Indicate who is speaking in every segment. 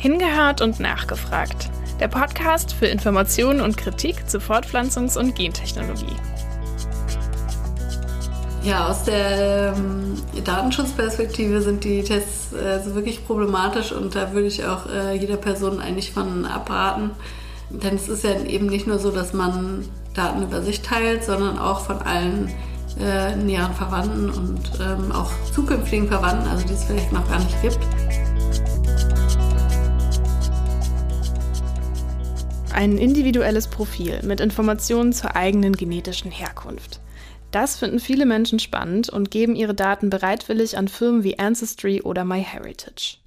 Speaker 1: Hingehört und nachgefragt. Der Podcast für Informationen und Kritik zu Fortpflanzungs- und Gentechnologie.
Speaker 2: Ja, aus der ähm, Datenschutzperspektive sind die Tests äh, wirklich problematisch und da würde ich auch äh, jeder Person eigentlich von abraten. Denn es ist ja eben nicht nur so, dass man Daten über sich teilt, sondern auch von allen äh, näheren Verwandten und ähm, auch zukünftigen Verwandten, also die es vielleicht noch gar nicht gibt.
Speaker 1: Ein individuelles Profil mit Informationen zur eigenen genetischen Herkunft. Das finden viele Menschen spannend und geben ihre Daten bereitwillig an Firmen wie Ancestry oder MyHeritage.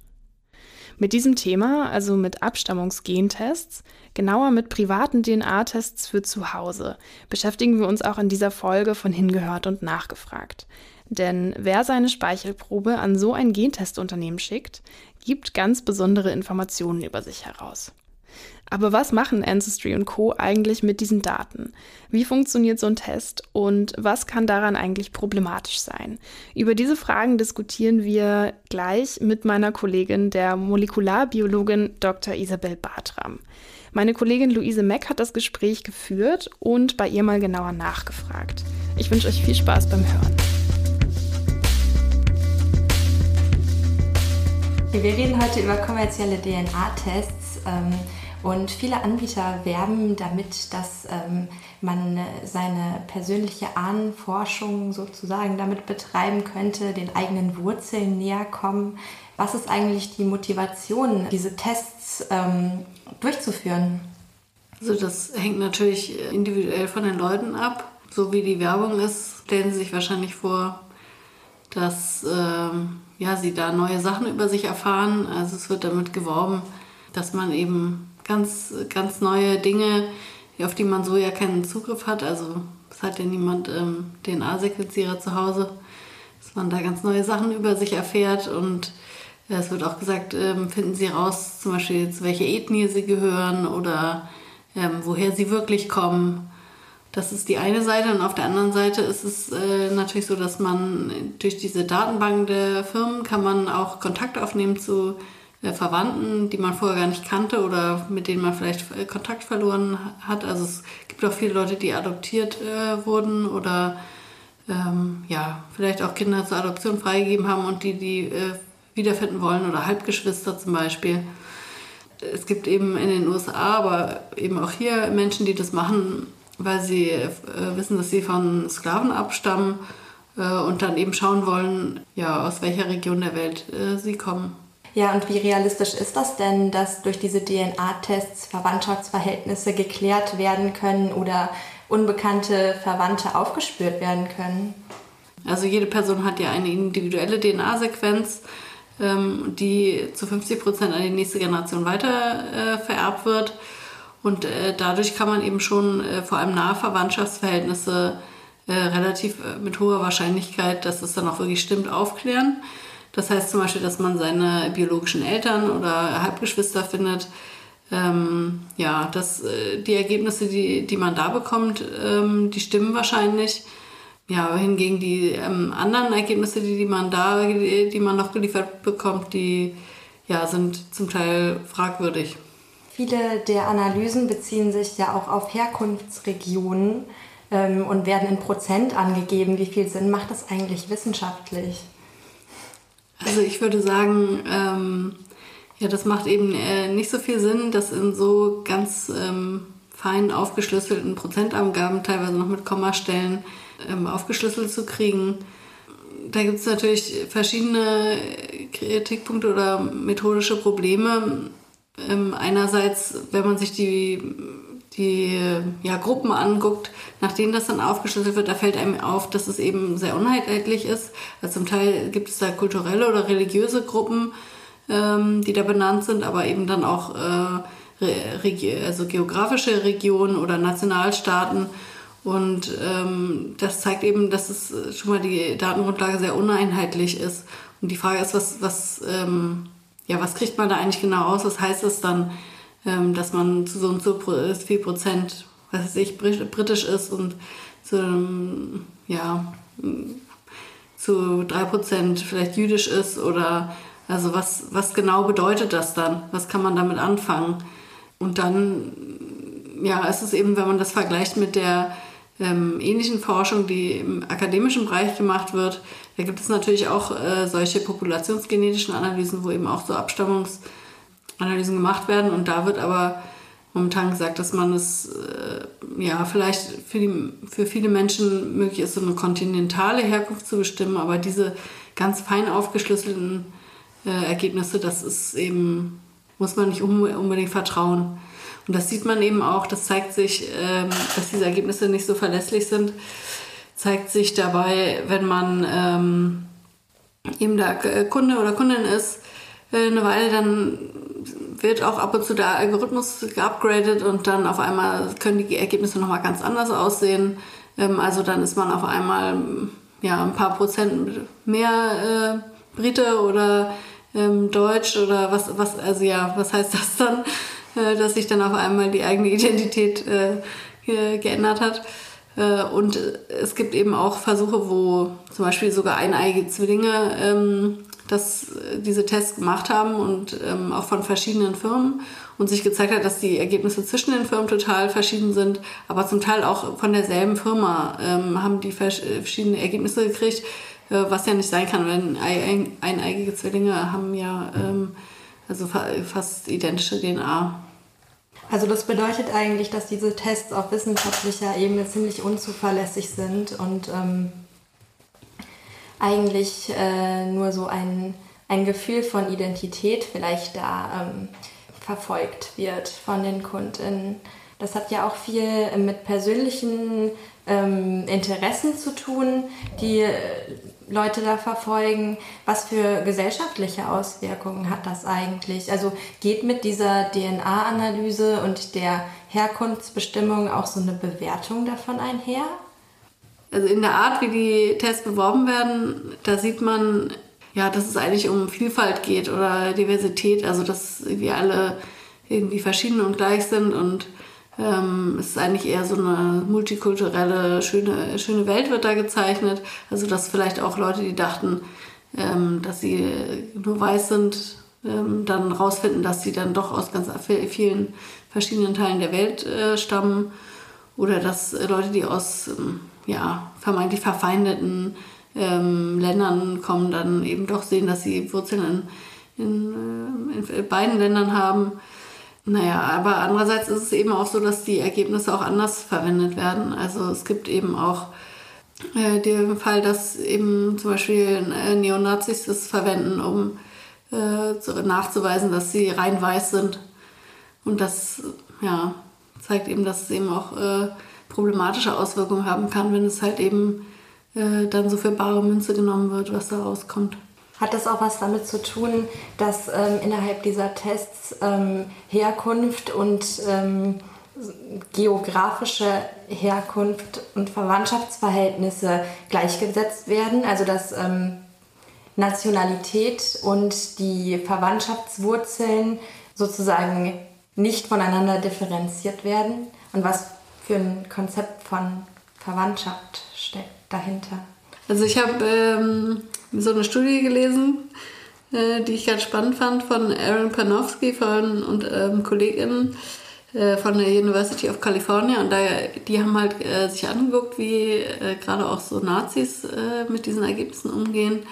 Speaker 1: Mit diesem Thema, also mit Abstammungsgentests, genauer mit privaten DNA-Tests für zu Hause, beschäftigen wir uns auch in dieser Folge von Hingehört und Nachgefragt. Denn wer seine Speichelprobe an so ein Gentestunternehmen schickt, gibt ganz besondere Informationen über sich heraus. Aber was machen Ancestry und Co. eigentlich mit diesen Daten? Wie funktioniert so ein Test und was kann daran eigentlich problematisch sein? Über diese Fragen diskutieren wir gleich mit meiner Kollegin, der Molekularbiologin Dr. Isabel Bartram. Meine Kollegin Luise Meck hat das Gespräch geführt und bei ihr mal genauer nachgefragt. Ich wünsche euch viel Spaß beim Hören.
Speaker 3: Wir reden heute über kommerzielle DNA-Tests. Und viele Anbieter werben damit, dass ähm, man seine persönliche Ahnenforschung sozusagen damit betreiben könnte, den eigenen Wurzeln näher kommen. Was ist eigentlich die Motivation, diese Tests ähm, durchzuführen?
Speaker 2: Also das hängt natürlich individuell von den Leuten ab. So wie die Werbung ist, stellen sie sich wahrscheinlich vor, dass ähm, ja, sie da neue Sachen über sich erfahren. Also es wird damit geworben, dass man eben ganz, ganz neue Dinge, auf die man so ja keinen Zugriff hat. Also es hat ja niemand ähm, DNA-Sequenzierer zu Hause, dass man da ganz neue Sachen über sich erfährt und äh, es wird auch gesagt, ähm, finden Sie raus, zum Beispiel zu welcher Ethnie Sie gehören oder ähm, woher Sie wirklich kommen. Das ist die eine Seite und auf der anderen Seite ist es äh, natürlich so, dass man durch diese Datenbank der Firmen kann man auch Kontakt aufnehmen zu Verwandten, die man vorher gar nicht kannte oder mit denen man vielleicht äh, Kontakt verloren hat. Also es gibt auch viele Leute, die adoptiert äh, wurden oder ähm, ja, vielleicht auch Kinder zur Adoption freigegeben haben und die die äh, wiederfinden wollen oder Halbgeschwister zum Beispiel. Es gibt eben in den USA, aber eben auch hier Menschen, die das machen, weil sie äh, wissen, dass sie von Sklaven abstammen äh, und dann eben schauen wollen, ja, aus welcher Region der Welt sie kommen.
Speaker 3: Ja, und wie realistisch ist das denn, dass durch diese DNA-Tests Verwandtschaftsverhältnisse geklärt werden können oder unbekannte Verwandte aufgespürt werden können?
Speaker 2: Also jede Person hat ja eine individuelle DNA-Sequenz, ähm, die zu 50 Prozent an die nächste Generation weiter äh, vererbt wird. Und äh, dadurch kann man eben schon äh, vor allem nahe Verwandtschaftsverhältnisse relativ mit hoher Wahrscheinlichkeit, dass es dann auch wirklich stimmt, aufklären. Das heißt zum Beispiel, dass man seine biologischen Eltern oder Halbgeschwister findet. Ähm, ja, das, äh, die Ergebnisse, die, die man da bekommt, ähm, die stimmen wahrscheinlich. Ja, hingegen die ähm, anderen Ergebnisse, die, die man da, die, die man noch geliefert bekommt, die ja, sind zum Teil fragwürdig.
Speaker 3: Viele der Analysen beziehen sich ja auch auf Herkunftsregionen ähm, und werden in Prozent angegeben. Wie viel Sinn macht das eigentlich wissenschaftlich?
Speaker 2: Also ich würde sagen, ähm, ja, das macht eben äh, nicht so viel Sinn, das in so ganz ähm, fein aufgeschlüsselten Prozentangaben, teilweise noch mit Kommastellen, ähm, aufgeschlüsselt zu kriegen. Da gibt es natürlich verschiedene Kritikpunkte oder methodische Probleme. Ähm, einerseits, wenn man sich die die ja, Gruppen anguckt, nach denen das dann aufgeschlüsselt wird, da fällt einem auf, dass es eben sehr uneinheitlich ist. Also zum Teil gibt es da kulturelle oder religiöse Gruppen, ähm, die da benannt sind, aber eben dann auch äh, also geografische Regionen oder Nationalstaaten. Und ähm, das zeigt eben, dass es schon mal die Datengrundlage sehr uneinheitlich ist. Und die Frage ist, was, was, ähm, ja, was kriegt man da eigentlich genau aus? Was heißt das dann? Ähm, dass man zu so und so viel Prozent, was weiß ich, britisch ist und zu, ja, zu drei Prozent vielleicht jüdisch ist oder Also was, was genau bedeutet das dann? Was kann man damit anfangen? Und dann, ja, ist es eben, wenn man das vergleicht mit der ähm, ähnlichen Forschung, die im akademischen Bereich gemacht wird, da gibt es natürlich auch äh, solche populationsgenetischen Analysen, wo eben auch so Abstammungsanalysen gemacht werden. Und da wird aber momentan gesagt, dass man es äh, ja vielleicht für, die, für viele Menschen möglich ist, so eine kontinentale Herkunft zu bestimmen, aber diese ganz fein aufgeschlüsselten äh, Ergebnisse, das ist eben, muss man nicht unbedingt vertrauen. Und das sieht man eben auch, das zeigt sich, ähm, dass diese Ergebnisse nicht so verlässlich sind, zeigt sich dabei, wenn man ähm, eben da Kunde oder Kundin ist, eine Weile, dann wird auch ab und zu der Algorithmus geupgradet und dann auf einmal können die Ergebnisse nochmal ganz anders aussehen. Ähm, also dann ist man auf einmal ja, ein paar Prozent mehr äh, Brite oder ähm, Deutsch oder was, was, also ja, was heißt das dann? Äh, dass sich dann auf einmal die eigene Identität äh, geändert hat. Äh, und es gibt eben auch Versuche, wo zum Beispiel sogar eineige Zwillinge ähm, das, diese Tests gemacht haben und ähm, auch von verschiedenen Firmen und sich gezeigt hat, dass die Ergebnisse zwischen den Firmen total verschieden sind, aber zum Teil auch von derselben Firma ähm, haben die verschiedene Ergebnisse gekriegt, äh, was ja nicht sein kann, wenn ein, eineigige Zwillinge haben ja ähm, also fast identische DNA.
Speaker 3: Also das bedeutet eigentlich, dass diese Tests auf wissenschaftlicher Ebene ziemlich unzuverlässig sind und ähm, eigentlich äh, nur so ein, ein Gefühl von Identität vielleicht da ähm, verfolgt wird von den Kundinnen. Das hat ja auch viel mit persönlichen ähm, Interessen zu tun, die äh, Leute da verfolgen. Was für gesellschaftliche Auswirkungen hat das eigentlich? Also geht mit dieser DNA-Analyse und der Herkunftsbestimmung auch so eine Bewertung davon einher?
Speaker 2: Also in der Art, wie die Tests beworben werden, da sieht man, ja, dass es eigentlich um Vielfalt geht oder Diversität, also dass wir alle irgendwie verschieden und gleich sind und ähm, es ist eigentlich eher so eine multikulturelle, schöne, schöne Welt wird da gezeichnet. Also dass vielleicht auch Leute, die dachten, ähm, dass sie nur weiß sind, ähm, dann rausfinden, dass sie dann doch aus ganz vielen verschiedenen Teilen der Welt äh, stammen. Oder dass Leute, die aus ähm, ja, vermeintlich verfeindeten ähm, Ländern kommen, dann eben doch sehen, dass sie Wurzeln in, in, äh, in beiden Ländern haben. Naja, aber andererseits ist es eben auch so, dass die Ergebnisse auch anders verwendet werden. Also es gibt eben auch äh, den Fall, dass eben zum Beispiel äh, Neonazis das verwenden, um äh, nachzuweisen, dass sie rein weiß sind. Und das ja, zeigt eben, dass es eben auch äh, problematische Auswirkungen haben kann, wenn es halt eben äh, dann so für bare Münze genommen wird, was da rauskommt.
Speaker 3: Hat das auch was damit zu tun, dass ähm, innerhalb dieser Tests ähm, Herkunft und ähm, geografische Herkunft und Verwandtschaftsverhältnisse gleichgesetzt werden? Also dass ähm, Nationalität und die Verwandtschaftswurzeln sozusagen nicht voneinander differenziert werden? Und was für ein Konzept von Verwandtschaft steckt dahinter?
Speaker 2: Also ich habe ähm, so eine Studie gelesen, äh, die ich ganz spannend fand von Aaron Panofsky von, und ähm, KollegInnen äh, von der University of California. Und da, die haben halt äh, sich angeguckt, wie äh, gerade auch so Nazis äh, mit diesen Ergebnissen umgehen.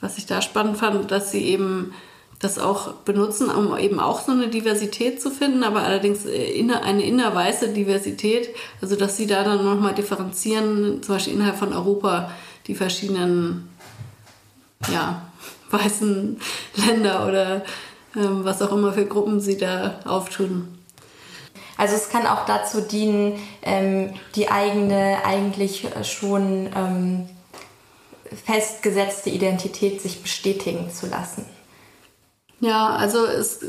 Speaker 2: Was ich da spannend fand, dass sie eben das auch benutzen, um eben auch so eine Diversität zu finden, aber allerdings äh, eine innerweiße Diversität, also dass sie da dann nochmal differenzieren, zum Beispiel innerhalb von Europa die verschiedenen ja, weißen Länder oder ähm, was auch immer für Gruppen sie da auftun.
Speaker 3: Also es kann auch dazu dienen, ähm, die eigene eigentlich schon ähm, festgesetzte Identität sich bestätigen zu lassen.
Speaker 2: Ja, also es,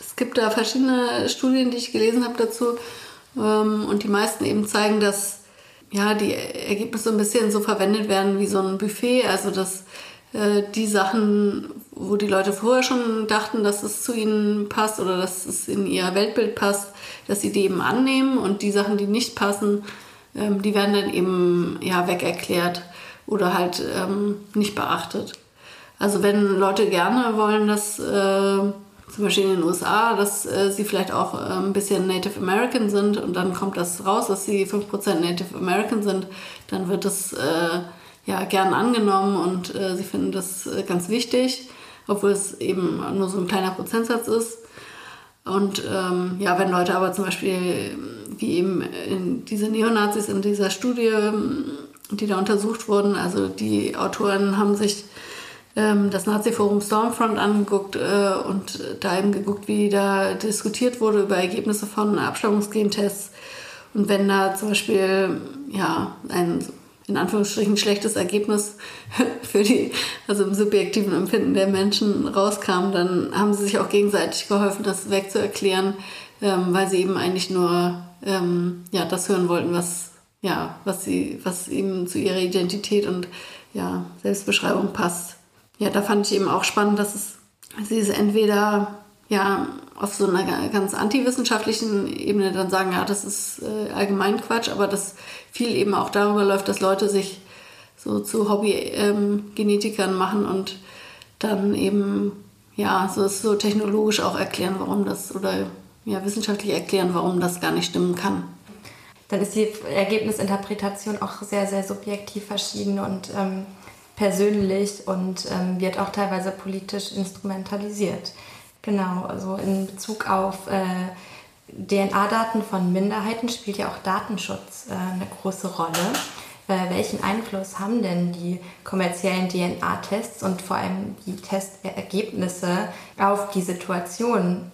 Speaker 2: es gibt da verschiedene Studien, die ich gelesen habe dazu ähm, und die meisten eben zeigen, dass ja, die Ergebnisse ein bisschen so verwendet werden wie so ein Buffet. Also dass äh, die Sachen, wo die Leute vorher schon dachten, dass es zu ihnen passt oder dass es in ihr Weltbild passt, dass sie die eben annehmen und die Sachen, die nicht passen, ähm, die werden dann eben ja weg erklärt oder halt ähm, nicht beachtet. Also wenn Leute gerne wollen, dass äh, zum Beispiel in den USA, dass äh, sie vielleicht auch äh, ein bisschen Native American sind und dann kommt das raus, dass sie 5% Native American sind, dann wird das äh, ja gern angenommen und äh, sie finden das äh, ganz wichtig, obwohl es eben nur so ein kleiner Prozentsatz ist. Und ähm, ja, wenn Leute aber zum Beispiel, wie eben diese Neonazis in dieser Studie, die da untersucht wurden, also die Autoren haben sich das Nazi-Forum Stormfront angeguckt äh, und da eben geguckt, wie da diskutiert wurde über Ergebnisse von Abstammungsgentests. Und wenn da zum Beispiel ja, ein in Anführungsstrichen schlechtes Ergebnis für die, also im subjektiven Empfinden der Menschen rauskam, dann haben sie sich auch gegenseitig geholfen, das wegzuerklären, ähm, weil sie eben eigentlich nur ähm, ja, das hören wollten, was, ja, was, sie, was eben zu ihrer Identität und ja, Selbstbeschreibung passt. Ja, da fand ich eben auch spannend, dass es sie ist entweder ja auf so einer ganz antiwissenschaftlichen Ebene dann sagen, ja, das ist äh, allgemein Quatsch, aber das viel eben auch darüber läuft, dass Leute sich so zu Hobby-Genetikern ähm, machen und dann eben ja so, so technologisch auch erklären, warum das oder ja wissenschaftlich erklären, warum das gar nicht stimmen kann.
Speaker 3: Dann ist die Ergebnisinterpretation auch sehr, sehr subjektiv verschieden und ähm, persönlich und ähm, wird auch teilweise politisch instrumentalisiert. Genau, also in Bezug auf äh, DNA-Daten von Minderheiten spielt ja auch Datenschutz äh, eine große Rolle. Äh, welchen Einfluss haben denn die kommerziellen DNA-Tests und vor allem die Testergebnisse auf die Situation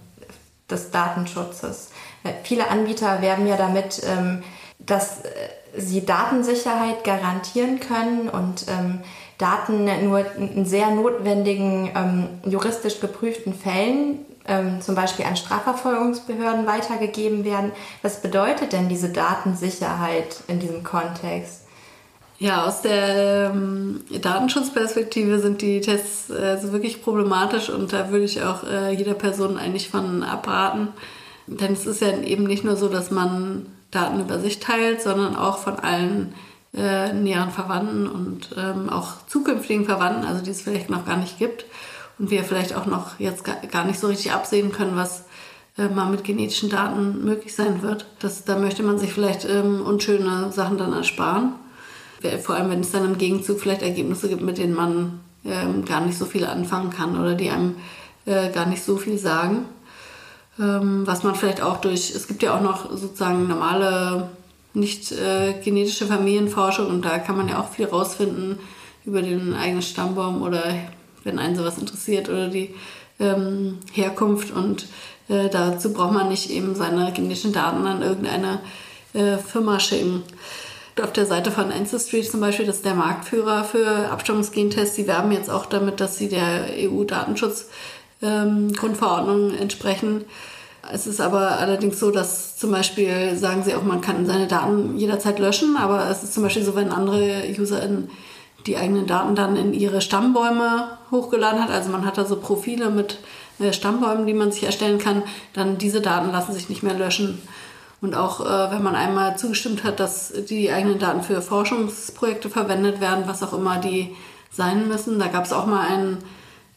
Speaker 3: des Datenschutzes? Äh, viele Anbieter werben ja damit, ähm, dass äh, sie Datensicherheit garantieren können und ähm, Daten nur in sehr notwendigen ähm, juristisch geprüften Fällen ähm, zum Beispiel an Strafverfolgungsbehörden weitergegeben werden. Was bedeutet denn diese Datensicherheit in diesem Kontext?
Speaker 2: Ja, aus der ähm, Datenschutzperspektive sind die Tests äh, so wirklich problematisch und da würde ich auch äh, jeder Person eigentlich von abraten. Denn es ist ja eben nicht nur so, dass man Daten über sich teilt, sondern auch von allen äh, näheren Verwandten und ähm, auch zukünftigen Verwandten, also die es vielleicht noch gar nicht gibt und wir vielleicht auch noch jetzt gar nicht so richtig absehen können, was äh, mal mit genetischen Daten möglich sein wird. Das, da möchte man sich vielleicht ähm, unschöne Sachen dann ersparen. Vor allem, wenn es dann im Gegenzug vielleicht Ergebnisse gibt, mit denen man ähm, gar nicht so viel anfangen kann oder die einem äh, gar nicht so viel sagen. Ähm, was man vielleicht auch durch, es gibt ja auch noch sozusagen normale, nicht äh, genetische Familienforschung und da kann man ja auch viel rausfinden über den eigenen Stammbaum oder wenn einen sowas interessiert oder die ähm, Herkunft. Und äh, dazu braucht man nicht eben seine genetischen Daten an irgendeine äh, Firma schicken. Auf der Seite von Ancestry zum Beispiel, das ist der Marktführer für Abstammungsgentests, die werben jetzt auch damit, dass sie der EU-Datenschutzgrundverordnung ähm, entsprechen. Es ist aber allerdings so, dass zum Beispiel sagen sie auch, man kann seine Daten jederzeit löschen, aber es ist zum Beispiel so, wenn andere UserInnen die eigenen Daten dann in ihre Stammbäume hochgeladen hat. Also man hat da so Profile mit äh, Stammbäumen, die man sich erstellen kann. Dann diese Daten lassen sich nicht mehr löschen. Und auch äh, wenn man einmal zugestimmt hat, dass die eigenen Daten für Forschungsprojekte verwendet werden, was auch immer die sein müssen. Da gab es auch mal ein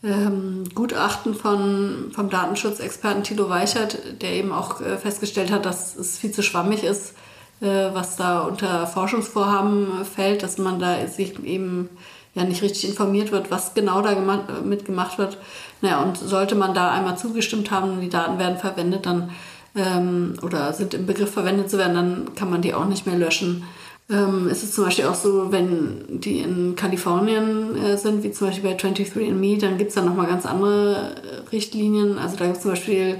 Speaker 2: ähm, Gutachten von, vom Datenschutzexperten Tilo Weichert, der eben auch äh, festgestellt hat, dass es viel zu schwammig ist, äh, was da unter Forschungsvorhaben fällt, dass man da sich eben ja nicht richtig informiert wird, was genau da gemacht, mitgemacht wird. Naja, und sollte man da einmal zugestimmt haben die Daten werden verwendet, dann ähm, oder sind im Begriff verwendet zu werden, dann kann man die auch nicht mehr löschen. Ähm, es ist zum Beispiel auch so, wenn die in Kalifornien äh, sind, wie zum Beispiel bei 23andMe, dann gibt es da nochmal ganz andere äh, Richtlinien. Also da gibt es zum Beispiel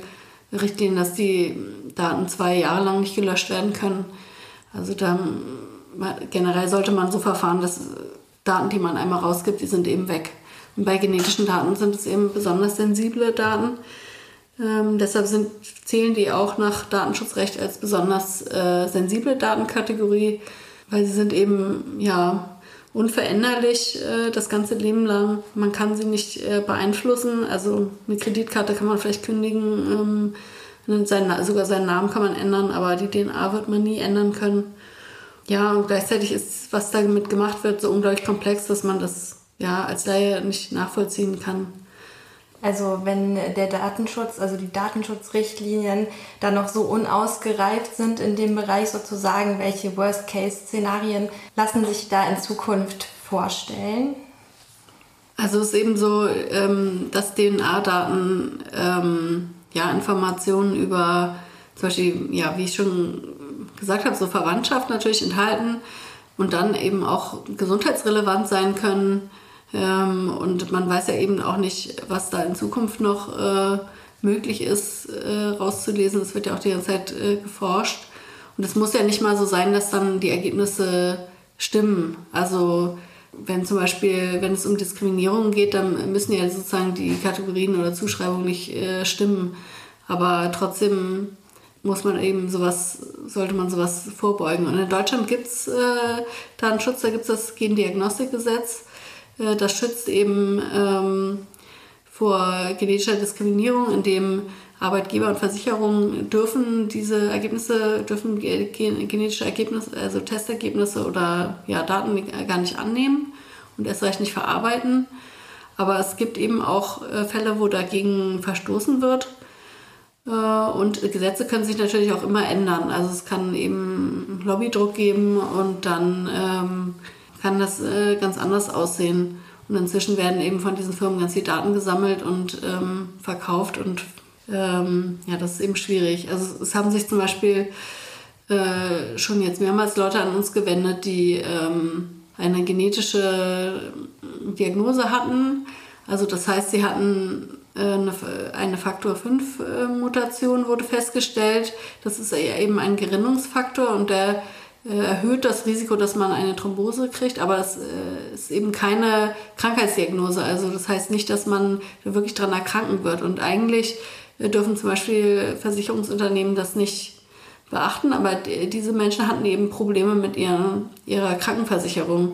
Speaker 2: Richtlinien, dass die Daten zwei Jahre lang nicht gelöscht werden können. Also dann generell sollte man so verfahren, dass Daten, die man einmal rausgibt, die sind eben weg. Und bei genetischen Daten sind es eben besonders sensible Daten. Ähm, deshalb sind, zählen die auch nach Datenschutzrecht als besonders äh, sensible Datenkategorie, weil sie sind eben ja unveränderlich äh, das ganze Leben lang. Man kann sie nicht äh, beeinflussen. Also eine Kreditkarte kann man vielleicht kündigen. Ähm, sein, sogar seinen Namen kann man ändern, aber die DNA wird man nie ändern können. Ja, und gleichzeitig ist, was damit gemacht wird, so unglaublich komplex, dass man das ja, als Laie nicht nachvollziehen kann.
Speaker 3: Also wenn der Datenschutz, also die Datenschutzrichtlinien dann noch so unausgereift sind in dem Bereich sozusagen, welche Worst-Case-Szenarien lassen sich da in Zukunft vorstellen?
Speaker 2: Also es ist eben so, ähm, dass DNA-Daten ähm, ja, Informationen über zum Beispiel, ja, wie ich schon gesagt habe, so Verwandtschaft natürlich enthalten und dann eben auch gesundheitsrelevant sein können ähm, und man weiß ja eben auch nicht, was da in Zukunft noch äh, möglich ist, äh, rauszulesen. Es wird ja auch die ganze Zeit äh, geforscht. Und es muss ja nicht mal so sein, dass dann die Ergebnisse stimmen. Also wenn zum Beispiel, wenn es um Diskriminierung geht, dann müssen ja sozusagen die Kategorien oder Zuschreibungen nicht äh, stimmen. Aber trotzdem muss man eben sowas, sollte man sowas vorbeugen. Und in Deutschland gibt es äh, Datenschutz, da gibt es das Gendiagnostikgesetz. Äh, das schützt eben ähm, vor genetischer Diskriminierung, indem Arbeitgeber und Versicherungen dürfen diese Ergebnisse, dürfen genetische Ergebnisse, also Testergebnisse oder ja, Daten gar nicht annehmen und erst recht nicht verarbeiten. Aber es gibt eben auch äh, Fälle, wo dagegen verstoßen wird. Äh, und Gesetze können sich natürlich auch immer ändern. Also es kann eben Lobbydruck geben und dann ähm, kann das äh, ganz anders aussehen. Und inzwischen werden eben von diesen Firmen ganz viele Daten gesammelt und ähm, verkauft und ähm, ja, das ist eben schwierig. Also es haben sich zum Beispiel äh, schon jetzt mehrmals Leute an uns gewendet, die ähm, eine genetische Diagnose hatten. Also das heißt, sie hatten äh, eine, eine Faktor 5 äh, Mutation wurde festgestellt. Das ist eben ein Gerinnungsfaktor und der äh, erhöht das Risiko, dass man eine Thrombose kriegt, aber es äh, ist eben keine Krankheitsdiagnose. Also das heißt nicht, dass man wirklich daran erkranken wird. Und eigentlich äh, dürfen zum Beispiel Versicherungsunternehmen das nicht beachten, aber diese Menschen hatten eben Probleme mit ihren, ihrer Krankenversicherung.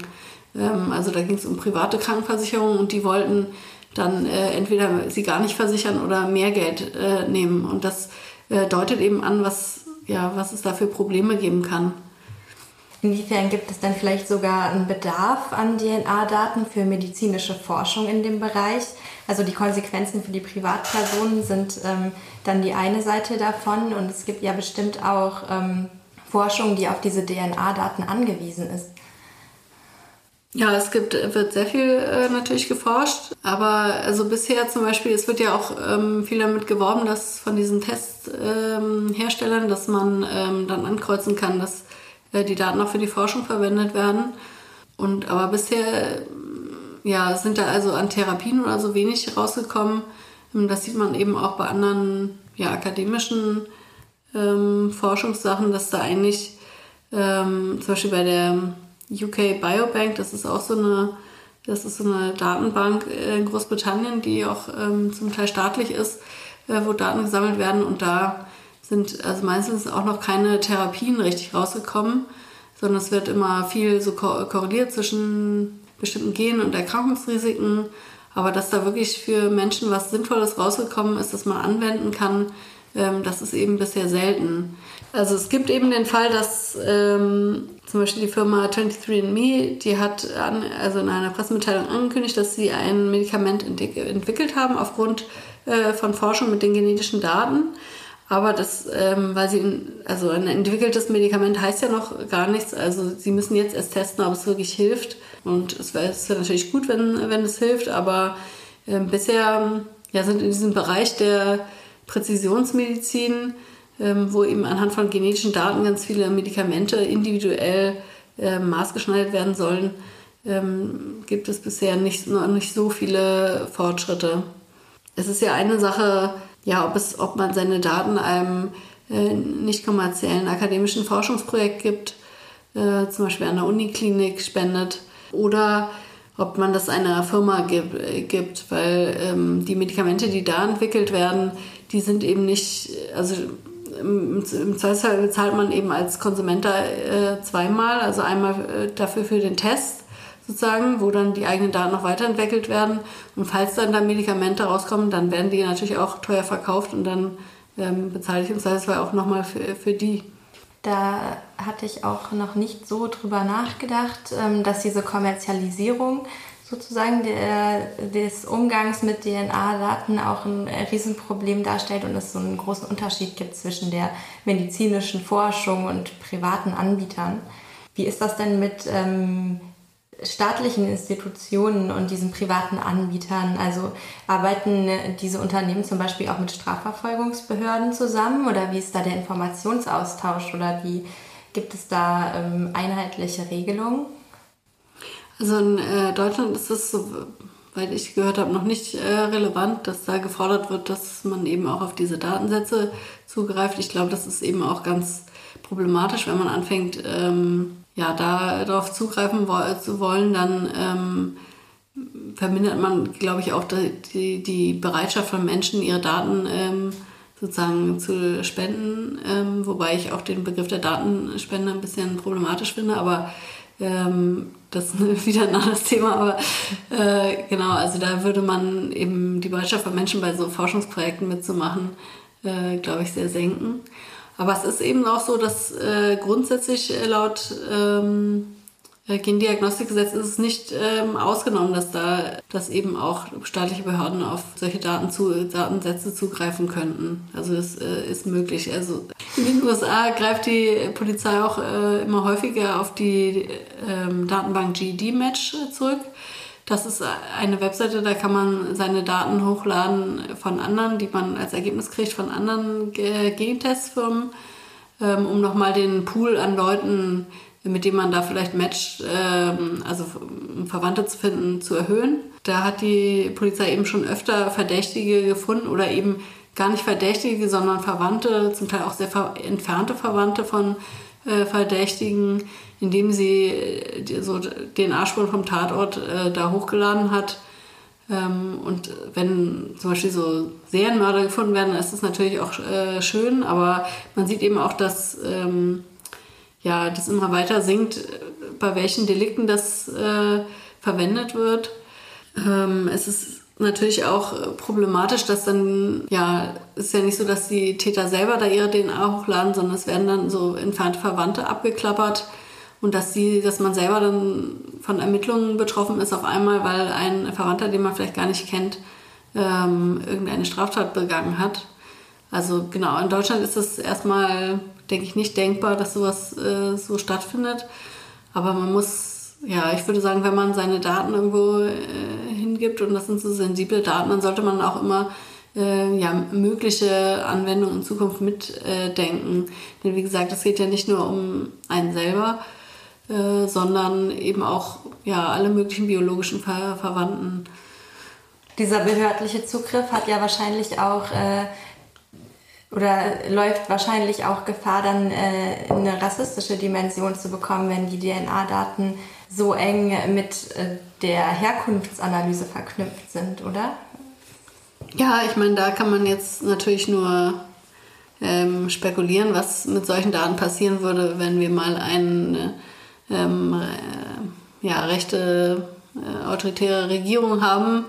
Speaker 2: Ähm, also da ging es um private Krankenversicherungen und die wollten dann entweder sie gar nicht versichern oder mehr Geld nehmen. Und das deutet eben an, was, ja, was es da für Probleme geben kann.
Speaker 3: Inwiefern gibt es dann vielleicht sogar einen Bedarf an DNA-Daten für medizinische Forschung in dem Bereich? Also die Konsequenzen für die Privatpersonen sind ähm, dann die eine Seite davon und es gibt ja bestimmt auch ähm, Forschung, die auf diese DNA-Daten angewiesen ist.
Speaker 2: Ja, es gibt, wird sehr viel äh, natürlich geforscht, aber also bisher zum Beispiel, es wird ja auch ähm, viel damit geworben, dass von diesen Testherstellern, ähm, dass man ähm, dann ankreuzen kann, dass die Daten auch für die Forschung verwendet werden. Und aber bisher ja, sind da also an Therapien oder so wenig rausgekommen. Das sieht man eben auch bei anderen ja, akademischen ähm, Forschungssachen, dass da eigentlich ähm, zum Beispiel bei der UK Biobank, das ist auch so eine, das ist so eine Datenbank in Großbritannien, die auch ähm, zum Teil staatlich ist, äh, wo Daten gesammelt werden und da sind also meistens auch noch keine Therapien richtig rausgekommen, sondern es wird immer viel so korreliert zwischen bestimmten Genen und Erkrankungsrisiken. Aber dass da wirklich für Menschen was Sinnvolles rausgekommen ist, das man anwenden kann, ähm, das ist eben bisher selten. Also es gibt eben den Fall, dass ähm, zum Beispiel die Firma 23andMe, die hat an, also in einer Pressemitteilung angekündigt, dass sie ein Medikament entwickelt haben aufgrund äh, von Forschung mit den genetischen Daten. Aber das, ähm, weil sie, also ein entwickeltes Medikament heißt ja noch gar nichts. Also sie müssen jetzt erst testen, ob es wirklich hilft. Und es wäre natürlich gut, wenn, wenn es hilft. Aber äh, bisher ja, sind in diesem Bereich der Präzisionsmedizin, ähm, wo eben anhand von genetischen Daten ganz viele Medikamente individuell äh, maßgeschneidert werden sollen, ähm, gibt es bisher nicht, noch nicht so viele Fortschritte. Es ist ja eine Sache, ja, ob, es, ob man seine Daten einem äh, nicht kommerziellen akademischen Forschungsprojekt gibt, äh, zum Beispiel an der Uniklinik spendet oder ob man das einer Firma gibt, äh, gibt weil ähm, die Medikamente, die da entwickelt werden, die sind eben nicht, also im, im Zweifelsfall bezahlt man eben als Konsument äh, zweimal, also einmal äh, dafür für den Test sozusagen, wo dann die eigenen Daten noch weiterentwickelt werden. Und falls dann da Medikamente rauskommen, dann werden die natürlich auch teuer verkauft und dann ähm, bezahle ich im Zweifelsfall auch nochmal für, für die.
Speaker 3: Da hatte ich auch noch nicht so drüber nachgedacht, ähm, dass diese Kommerzialisierung sozusagen der, des Umgangs mit DNA-Daten auch ein Riesenproblem darstellt und es so einen großen Unterschied gibt zwischen der medizinischen Forschung und privaten Anbietern. Wie ist das denn mit ähm, staatlichen Institutionen und diesen privaten Anbietern? Also arbeiten diese Unternehmen zum Beispiel auch mit Strafverfolgungsbehörden zusammen oder wie ist da der Informationsaustausch oder wie gibt es da ähm, einheitliche Regelungen?
Speaker 2: Also in äh, Deutschland ist es, soweit ich gehört habe, noch nicht äh, relevant, dass da gefordert wird, dass man eben auch auf diese Datensätze zugreift. Ich glaube, das ist eben auch ganz problematisch, wenn man anfängt, ähm, ja, da darauf zugreifen zu wollen, dann ähm, vermindert man, glaube ich, auch die, die Bereitschaft von Menschen, ihre Daten ähm, sozusagen zu spenden, ähm, wobei ich auch den Begriff der Datenspende ein bisschen problematisch finde, aber ähm, das ist wieder ein anderes Thema, aber äh, genau, also da würde man eben die Bereitschaft von Menschen bei so Forschungsprojekten mitzumachen, äh, glaube ich, sehr senken. Aber es ist eben auch so, dass äh, grundsätzlich äh, laut ähm, äh, Gendiagnostikgesetz ist es nicht ähm, ausgenommen, dass da, dass eben auch staatliche Behörden auf solche Daten zu, Datensätze zugreifen könnten. Also das äh, ist möglich. Also in den USA greift die Polizei auch äh, immer häufiger auf die ähm, Datenbank GED-Match zurück. Das ist eine Webseite, da kann man seine Daten hochladen von anderen, die man als Ergebnis kriegt von anderen Gentestfirmen, ähm, um nochmal den Pool an Leuten, mit denen man da vielleicht matcht, ähm, also Verwandte zu finden, zu erhöhen. Da hat die Polizei eben schon öfter Verdächtige gefunden oder eben gar nicht Verdächtige, sondern Verwandte, zum Teil auch sehr entfernte Verwandte von äh, Verdächtigen, indem sie äh, so den Arschspuren vom Tatort äh, da hochgeladen hat. Ähm, und wenn zum Beispiel so Serienmörder gefunden werden, ist das natürlich auch äh, schön, aber man sieht eben auch, dass ähm, ja, das immer weiter sinkt, äh, bei welchen Delikten das äh, verwendet wird. Ähm, es ist natürlich auch problematisch, dass dann, ja, ist ja nicht so, dass die Täter selber da ihre DNA hochladen, sondern es werden dann so entfernte Verwandte abgeklappert und dass sie, dass man selber dann von Ermittlungen betroffen ist auf einmal, weil ein Verwandter, den man vielleicht gar nicht kennt, ähm, irgendeine Straftat begangen hat. Also genau, in Deutschland ist es erstmal, denke ich, nicht denkbar, dass sowas äh, so stattfindet. Aber man muss, ja, ich würde sagen, wenn man seine Daten irgendwo äh, hingibt und das sind so sensible Daten, dann sollte man auch immer äh, ja, mögliche Anwendungen in Zukunft mitdenken. Denn wie gesagt, es geht ja nicht nur um einen selber, äh, sondern eben auch ja, alle möglichen biologischen Ver Verwandten.
Speaker 3: Dieser behördliche Zugriff hat ja wahrscheinlich auch äh, oder läuft wahrscheinlich auch Gefahr, dann äh, eine rassistische Dimension zu bekommen, wenn die DNA-Daten so eng mit äh, der Herkunftsanalyse verknüpft sind, oder?
Speaker 2: Ja, ich meine, da kann man jetzt natürlich nur ähm, spekulieren, was mit solchen Daten passieren würde, wenn wir mal eine ähm, äh, ja, rechte äh, autoritäre Regierung haben,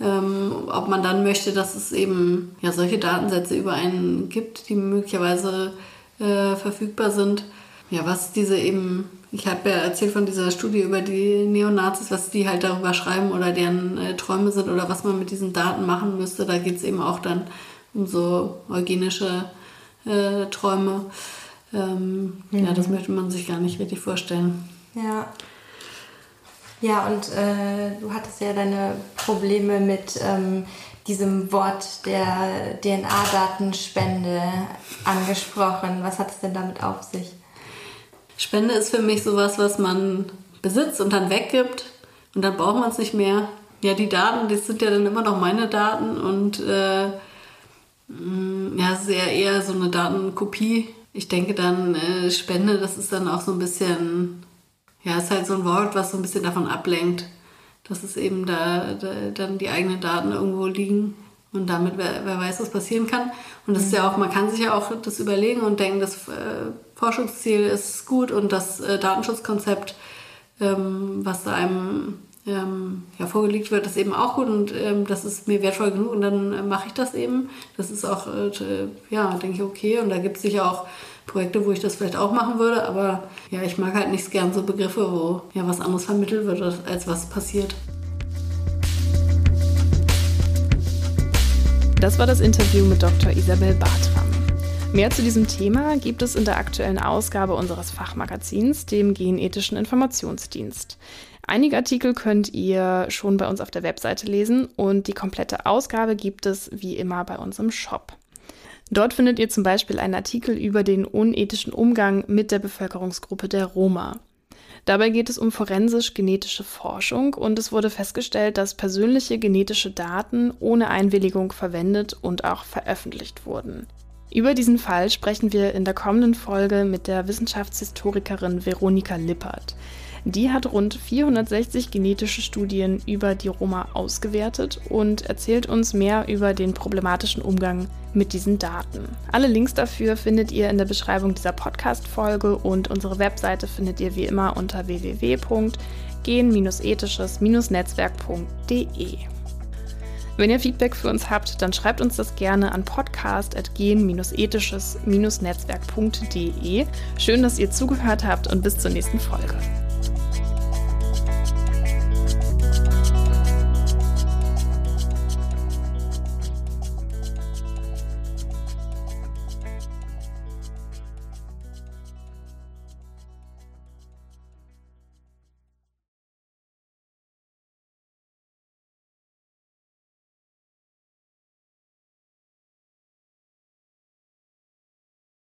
Speaker 2: ähm, ob man dann möchte, dass es eben ja, solche Datensätze über einen gibt, die möglicherweise äh, verfügbar sind. Ja, was diese eben, ich habe ja erzählt von dieser Studie über die Neonazis, was die halt darüber schreiben oder deren äh, Träume sind oder was man mit diesen Daten machen müsste. Da geht es eben auch dann um so eugenische äh, Träume. Ähm, mhm. Ja, das möchte man sich gar nicht richtig vorstellen.
Speaker 3: Ja. Ja, und äh, du hattest ja deine Probleme mit ähm, diesem Wort der DNA-Datenspende angesprochen. Was hat es denn damit auf sich?
Speaker 2: Spende ist für mich sowas, was man besitzt und dann weggibt und dann braucht man es nicht mehr. Ja, die Daten, das sind ja dann immer noch meine Daten und äh, mm, ja, es ist ja eher so eine Datenkopie ich denke dann, äh, Spende, das ist dann auch so ein bisschen, ja, ist halt so ein Wort, was so ein bisschen davon ablenkt, dass es eben da, da dann die eigenen Daten irgendwo liegen und damit wer, wer weiß, was passieren kann. Und das ist ja auch, man kann sich ja auch das überlegen und denken, das äh, Forschungsziel ist gut und das äh, Datenschutzkonzept, ähm, was da einem ähm, ja, vorgelegt wird, ist eben auch gut und ähm, das ist mir wertvoll genug und dann äh, mache ich das eben. Das ist auch, äh, äh ja, denke ich, okay. Und da gibt es sicher auch Projekte, wo ich das vielleicht auch machen würde, aber ja, ich mag halt nicht gern so Begriffe, wo ja was anderes vermittelt wird, als was passiert.
Speaker 1: Das war das Interview mit Dr. Isabel Bartra. Mehr zu diesem Thema gibt es in der aktuellen Ausgabe unseres Fachmagazins, dem Genethischen Informationsdienst. Einige Artikel könnt ihr schon bei uns auf der Webseite lesen und die komplette Ausgabe gibt es wie immer bei uns im Shop. Dort findet ihr zum Beispiel einen Artikel über den unethischen Umgang mit der Bevölkerungsgruppe der Roma. Dabei geht es um forensisch-genetische Forschung und es wurde festgestellt, dass persönliche genetische Daten ohne Einwilligung verwendet und auch veröffentlicht wurden. Über diesen Fall sprechen wir in der kommenden Folge mit der Wissenschaftshistorikerin Veronika Lippert. Die hat rund 460 genetische Studien über die Roma ausgewertet und erzählt uns mehr über den problematischen Umgang mit diesen Daten. Alle Links dafür findet ihr in der Beschreibung dieser Podcast-Folge und unsere Webseite findet ihr wie immer unter www.gen-ethisches-netzwerk.de. Wenn ihr Feedback für uns habt, dann schreibt uns das gerne an podcast.gen-ethisches-netzwerk.de. Schön, dass ihr zugehört habt und bis zur nächsten Folge.